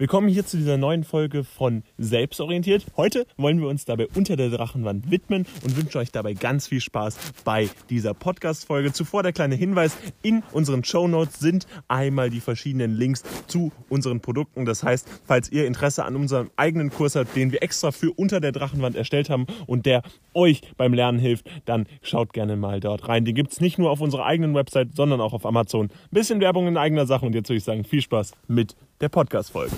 Willkommen hier zu dieser neuen Folge von Selbstorientiert. Heute wollen wir uns dabei unter der Drachenwand widmen und wünschen euch dabei ganz viel Spaß bei dieser Podcast-Folge. Zuvor der kleine Hinweis, in unseren Show Notes sind einmal die verschiedenen Links zu unseren Produkten. Das heißt, falls ihr Interesse an unserem eigenen Kurs habt, den wir extra für unter der Drachenwand erstellt haben und der euch beim Lernen hilft, dann schaut gerne mal dort rein. Den gibt es nicht nur auf unserer eigenen Website, sondern auch auf Amazon. Ein bisschen Werbung in eigener Sache und jetzt würde ich sagen, viel Spaß mit der Podcast-Folge.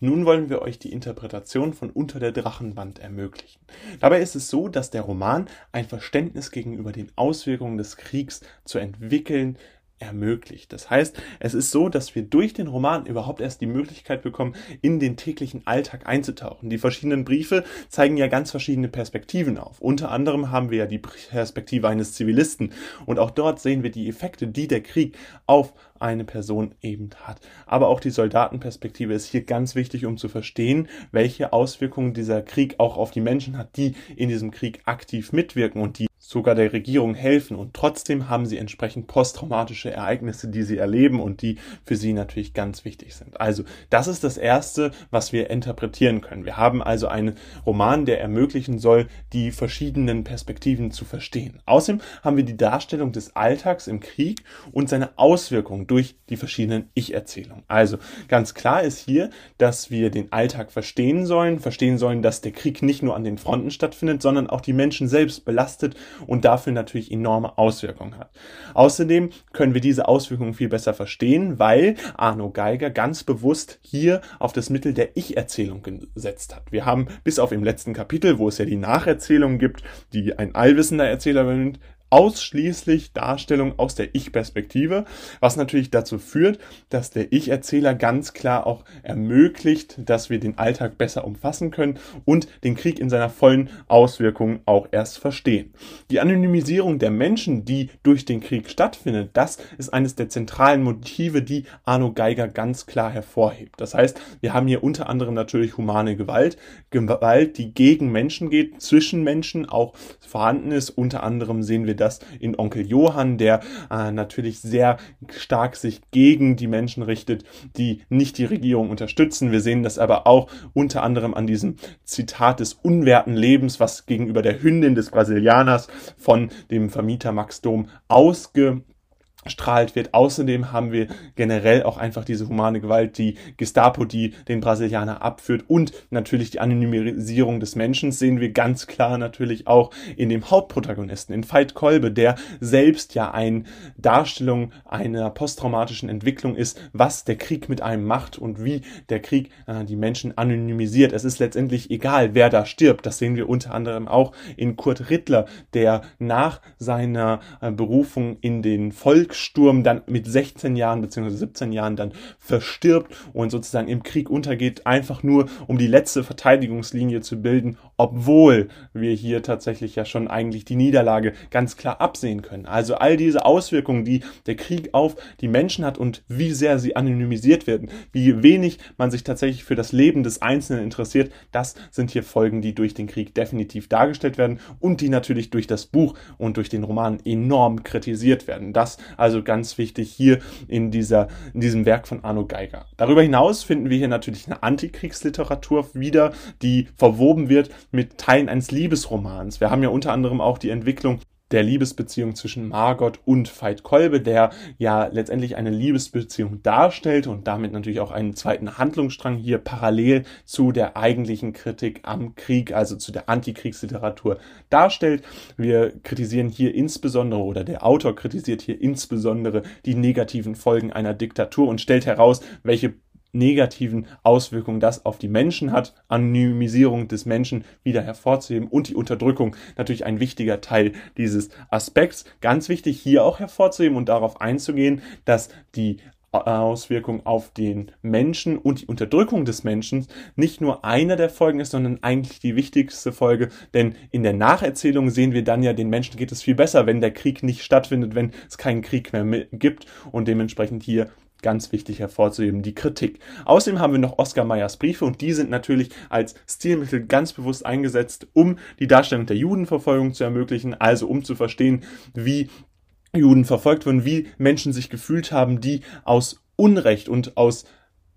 Nun wollen wir euch die Interpretation von Unter der Drachenwand ermöglichen. Dabei ist es so, dass der Roman ein Verständnis gegenüber den Auswirkungen des Kriegs zu entwickeln ermöglicht. Das heißt, es ist so, dass wir durch den Roman überhaupt erst die Möglichkeit bekommen, in den täglichen Alltag einzutauchen. Die verschiedenen Briefe zeigen ja ganz verschiedene Perspektiven auf. Unter anderem haben wir ja die Perspektive eines Zivilisten und auch dort sehen wir die Effekte, die der Krieg auf eine Person eben hat. Aber auch die Soldatenperspektive ist hier ganz wichtig, um zu verstehen, welche Auswirkungen dieser Krieg auch auf die Menschen hat, die in diesem Krieg aktiv mitwirken und die sogar der Regierung helfen und trotzdem haben sie entsprechend posttraumatische Ereignisse, die sie erleben und die für sie natürlich ganz wichtig sind. Also das ist das Erste, was wir interpretieren können. Wir haben also einen Roman, der ermöglichen soll, die verschiedenen Perspektiven zu verstehen. Außerdem haben wir die Darstellung des Alltags im Krieg und seine Auswirkungen durch die verschiedenen Ich-Erzählungen. Also ganz klar ist hier, dass wir den Alltag verstehen sollen, verstehen sollen, dass der Krieg nicht nur an den Fronten stattfindet, sondern auch die Menschen selbst belastet und dafür natürlich enorme Auswirkungen hat. Außerdem können wir diese Auswirkungen viel besser verstehen, weil Arno Geiger ganz bewusst hier auf das Mittel der Ich-Erzählung gesetzt hat. Wir haben bis auf im letzten Kapitel, wo es ja die Nacherzählung gibt, die ein allwissender Erzähler übernimmt, ausschließlich Darstellung aus der Ich-Perspektive, was natürlich dazu führt, dass der Ich-Erzähler ganz klar auch ermöglicht, dass wir den Alltag besser umfassen können und den Krieg in seiner vollen Auswirkung auch erst verstehen. Die Anonymisierung der Menschen, die durch den Krieg stattfindet, das ist eines der zentralen Motive, die Arno Geiger ganz klar hervorhebt. Das heißt, wir haben hier unter anderem natürlich humane Gewalt, Gewalt, die gegen Menschen geht, zwischen Menschen auch vorhanden ist. Unter anderem sehen wir das in Onkel Johann, der äh, natürlich sehr stark sich gegen die Menschen richtet, die nicht die Regierung unterstützen. Wir sehen das aber auch unter anderem an diesem Zitat des unwerten Lebens, was gegenüber der Hündin des Brasilianers von dem Vermieter Max Dom ausge strahlt wird. Außerdem haben wir generell auch einfach diese humane Gewalt, die Gestapo, die den Brasilianer abführt und natürlich die Anonymisierung des Menschen sehen wir ganz klar natürlich auch in dem Hauptprotagonisten, in Veit Kolbe, der selbst ja eine Darstellung einer posttraumatischen Entwicklung ist, was der Krieg mit einem macht und wie der Krieg äh, die Menschen anonymisiert. Es ist letztendlich egal, wer da stirbt. Das sehen wir unter anderem auch in Kurt Rittler, der nach seiner äh, Berufung in den Volk Volkssturm dann mit 16 Jahren bzw. 17 Jahren dann verstirbt und sozusagen im Krieg untergeht, einfach nur um die letzte Verteidigungslinie zu bilden, obwohl wir hier tatsächlich ja schon eigentlich die Niederlage ganz klar absehen können. Also all diese Auswirkungen, die der Krieg auf die Menschen hat und wie sehr sie anonymisiert werden, wie wenig man sich tatsächlich für das Leben des Einzelnen interessiert, das sind hier Folgen, die durch den Krieg definitiv dargestellt werden und die natürlich durch das Buch und durch den Roman enorm kritisiert werden. Das also ganz wichtig hier in, dieser, in diesem Werk von Arno Geiger. Darüber hinaus finden wir hier natürlich eine Antikriegsliteratur wieder, die verwoben wird mit Teilen eines Liebesromans. Wir haben ja unter anderem auch die Entwicklung der Liebesbeziehung zwischen Margot und Veit Kolbe, der ja letztendlich eine Liebesbeziehung darstellt und damit natürlich auch einen zweiten Handlungsstrang hier parallel zu der eigentlichen Kritik am Krieg, also zu der Antikriegsliteratur darstellt. Wir kritisieren hier insbesondere oder der Autor kritisiert hier insbesondere die negativen Folgen einer Diktatur und stellt heraus, welche negativen Auswirkungen das auf die Menschen hat, Anonymisierung des Menschen wieder hervorzuheben und die Unterdrückung natürlich ein wichtiger Teil dieses Aspekts. Ganz wichtig hier auch hervorzuheben und darauf einzugehen, dass die Auswirkung auf den Menschen und die Unterdrückung des Menschen nicht nur einer der Folgen ist, sondern eigentlich die wichtigste Folge, denn in der Nacherzählung sehen wir dann ja, den Menschen geht es viel besser, wenn der Krieg nicht stattfindet, wenn es keinen Krieg mehr gibt. Und dementsprechend hier ganz wichtig hervorzuheben, die Kritik. Außerdem haben wir noch Oskar Meyers Briefe und die sind natürlich als Stilmittel ganz bewusst eingesetzt, um die Darstellung der Judenverfolgung zu ermöglichen, also um zu verstehen, wie Juden verfolgt wurden, wie Menschen sich gefühlt haben, die aus Unrecht und aus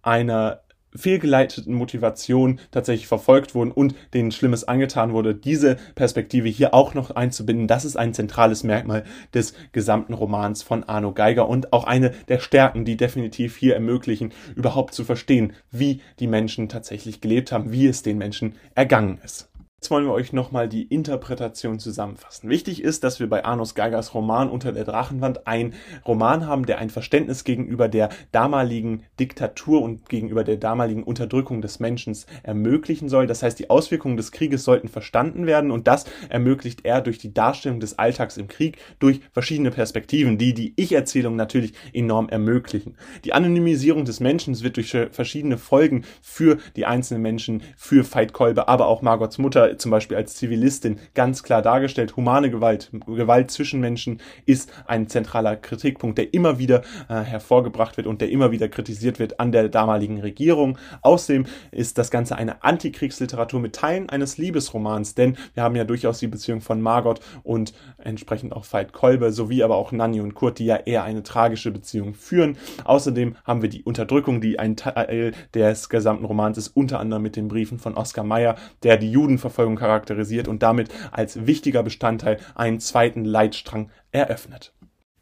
einer fehlgeleiteten Motivationen tatsächlich verfolgt wurden und denen Schlimmes angetan wurde, diese Perspektive hier auch noch einzubinden, das ist ein zentrales Merkmal des gesamten Romans von Arno Geiger und auch eine der Stärken, die definitiv hier ermöglichen, überhaupt zu verstehen, wie die Menschen tatsächlich gelebt haben, wie es den Menschen ergangen ist. Jetzt wollen wir euch nochmal die Interpretation zusammenfassen. Wichtig ist, dass wir bei Arnus Geigers Roman Unter der Drachenwand einen Roman haben, der ein Verständnis gegenüber der damaligen Diktatur und gegenüber der damaligen Unterdrückung des Menschen ermöglichen soll. Das heißt, die Auswirkungen des Krieges sollten verstanden werden und das ermöglicht er durch die Darstellung des Alltags im Krieg durch verschiedene Perspektiven, die die Ich-Erzählung natürlich enorm ermöglichen. Die Anonymisierung des Menschen wird durch verschiedene Folgen für die einzelnen Menschen, für Veit Kolbe, aber auch Margots Mutter zum Beispiel als Zivilistin ganz klar dargestellt. Humane Gewalt, Gewalt zwischen Menschen ist ein zentraler Kritikpunkt, der immer wieder äh, hervorgebracht wird und der immer wieder kritisiert wird an der damaligen Regierung. Außerdem ist das Ganze eine Antikriegsliteratur mit Teilen eines Liebesromans, denn wir haben ja durchaus die Beziehung von Margot und entsprechend auch Veit Kolbe sowie aber auch Nanny und Kurt, die ja eher eine tragische Beziehung führen. Außerdem haben wir die Unterdrückung, die ein Teil des gesamten Romans ist, unter anderem mit den Briefen von Oskar Mayer, der die Judenverfolgung Verfolgung charakterisiert und damit als wichtiger Bestandteil einen zweiten Leitstrang eröffnet.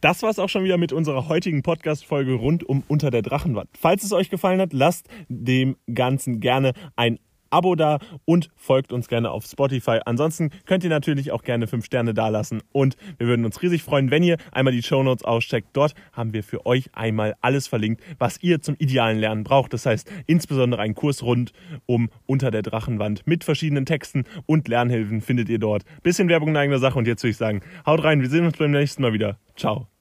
Das war es auch schon wieder mit unserer heutigen Podcast-Folge rund um Unter der Drachenwand. Falls es euch gefallen hat, lasst dem Ganzen gerne ein Abo da und folgt uns gerne auf Spotify. Ansonsten könnt ihr natürlich auch gerne 5 Sterne dalassen und wir würden uns riesig freuen, wenn ihr einmal die Show Notes auscheckt. Dort haben wir für euch einmal alles verlinkt, was ihr zum idealen Lernen braucht. Das heißt insbesondere einen Kurs rund um Unter der Drachenwand mit verschiedenen Texten und Lernhilfen findet ihr dort. Bisschen Werbung in eigener Sache und jetzt würde ich sagen, haut rein, wir sehen uns beim nächsten Mal wieder. Ciao.